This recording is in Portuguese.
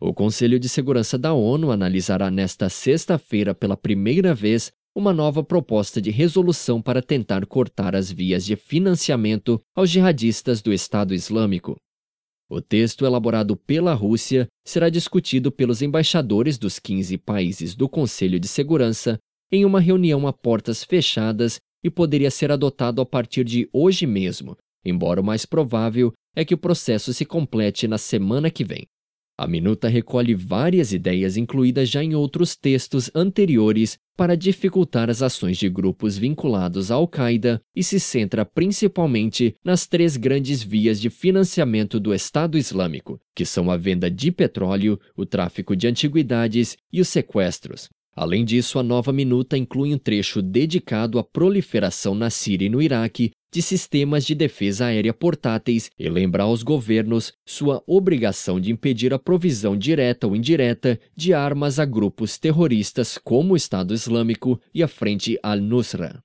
O Conselho de Segurança da ONU analisará nesta sexta-feira pela primeira vez uma nova proposta de resolução para tentar cortar as vias de financiamento aos jihadistas do Estado Islâmico. O texto, elaborado pela Rússia, será discutido pelos embaixadores dos 15 países do Conselho de Segurança em uma reunião a portas fechadas e poderia ser adotado a partir de hoje mesmo, embora o mais provável é que o processo se complete na semana que vem. A minuta recolhe várias ideias incluídas já em outros textos anteriores para dificultar as ações de grupos vinculados à Al-Qaeda e se centra principalmente nas três grandes vias de financiamento do Estado Islâmico, que são a venda de petróleo, o tráfico de antiguidades e os sequestros. Além disso, a nova minuta inclui um trecho dedicado à proliferação na Síria e no Iraque de sistemas de defesa aérea portáteis e lembrar aos governos sua obrigação de impedir a provisão direta ou indireta de armas a grupos terroristas como o Estado Islâmico e a Frente al-Nusra.